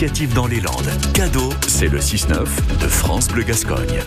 initiative dans les Landes. Cadeau, c'est le 6-9 de France Bleu Gascogne.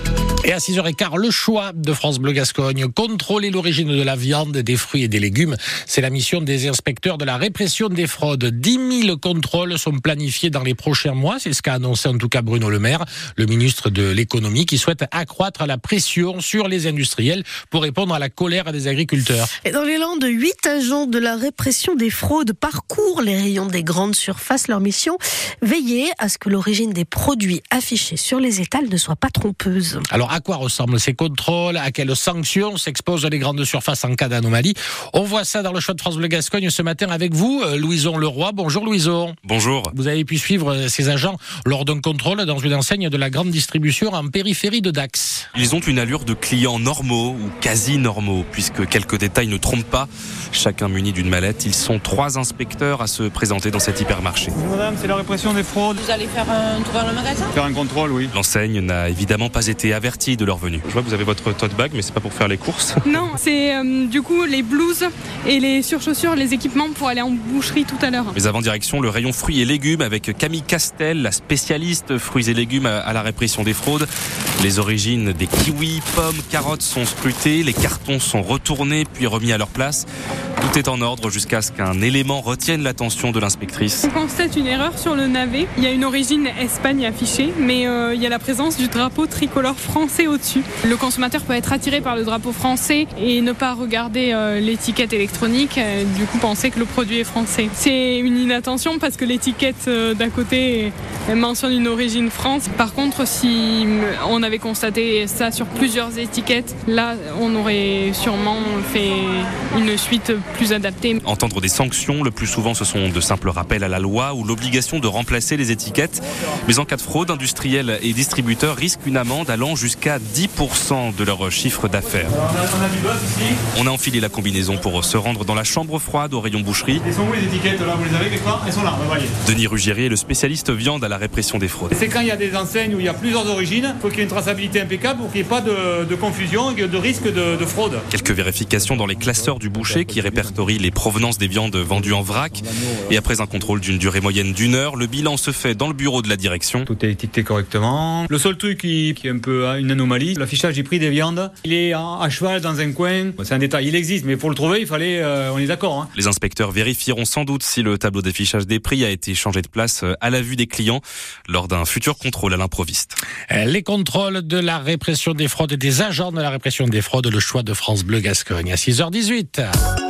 Et à 6h15, le choix de France Bleu Gascogne. Contrôler l'origine de la viande, des fruits et des légumes. C'est la mission des inspecteurs de la répression des fraudes. 10 000 contrôles sont planifiés dans les prochains mois. C'est ce qu'a annoncé en tout cas Bruno Le Maire, le ministre de l'économie, qui souhaite accroître la pression sur les industriels pour répondre à la colère des agriculteurs. Et dans les Landes, 8 agents de la répression des fraudes parcourent les rayons des grandes surfaces. Leur mission, veiller à ce que l'origine des produits affichés sur les étals ne soit pas trompeuse. Alors, à quoi ressemblent ces contrôles? À quelles sanctions s'exposent les grandes surfaces en cas d'anomalie? On voit ça dans le choix de France Bleu Gascogne ce matin avec vous, euh, Louison Leroy. Bonjour Louison. Bonjour. Vous avez pu suivre euh, ces agents lors d'un contrôle dans une enseigne de la grande distribution en périphérie de Dax. Ils ont une allure de clients normaux ou quasi normaux, puisque quelques détails ne trompent pas. Chacun muni d'une mallette. Ils sont trois inspecteurs à se présenter dans cet hypermarché. Madame, c'est la répression des Vous allez faire un tour dans le magasin? Faire un contrôle, oui. L'enseigne n'a évidemment pas été avertie de leur venue. Je vois que vous avez votre tote bag, mais c'est pas pour faire les courses. Non, c'est euh, du coup les blouses et les surchaussures, les équipements pour aller en boucherie tout à l'heure. Mais avant direction, le rayon fruits et légumes avec Camille Castel, la spécialiste fruits et légumes à la répression des fraudes. Les origines des kiwis, pommes, carottes sont scrutées, les cartons sont retournés puis remis à leur place. Tout est en ordre jusqu'à ce qu'un élément retienne l'attention de l'inspectrice. On constate une erreur sur le navet. Il y a une origine Espagne affichée, mais euh, il y a la présence du drapeau tricolore français au-dessus. Le consommateur peut être attiré par le drapeau français et ne pas regarder euh, l'étiquette électronique, euh, du coup penser que le produit est français. C'est une inattention parce que l'étiquette d'à côté mentionne une origine France. Par contre, si on avait constaté ça sur plusieurs étiquettes, là on aurait sûrement fait une suite plus adaptée. Entendre des sanctions, le plus souvent ce sont de simples rappels à la loi ou l'obligation de remplacer les étiquettes. Mais en cas de fraude, industriels et distributeurs risquent une amende allant jusqu'à 10% de leur chiffre d'affaires. On a enfilé la combinaison pour se rendre dans la chambre froide au rayon boucherie. Elles sont où les étiquettes là? Vous les avez quelque part? Elles sont là, voyez. Denis Ruggieri est le spécialiste viande à la répression des fraudes. C'est quand il y a des enseignes où il y a plusieurs origines, il faut qu'il y ait une traçabilité impeccable pour qu'il n'y ait pas de, de, confusion et de risque de, de fraude. Quelques vérifications dans les classeurs du boucher qui répertorie les provenances des viandes vendues en vrac. Et après un contrôle d'une durée moyenne d'une heure, le bilan se fait dans le bureau de la direction. Tout est étiqueté correctement. Le seul truc qui, est un peu hein, une anomalie, l'affichage du prix des viandes. Il est à cheval dans un coin. C'est un détail, il existe, mais pour le trouver, il fallait, euh, on est d'accord. Hein. Les inspecteurs vérifieront sans doute si le tableau d'affichage des prix a été changé de place euh, à la vue des clients lors d'un futur contrôle à l'improviste. Les contrôles de la répression des fraudes et des agents de la répression des fraudes, le choix de France Bleu Gascogne à 6h18.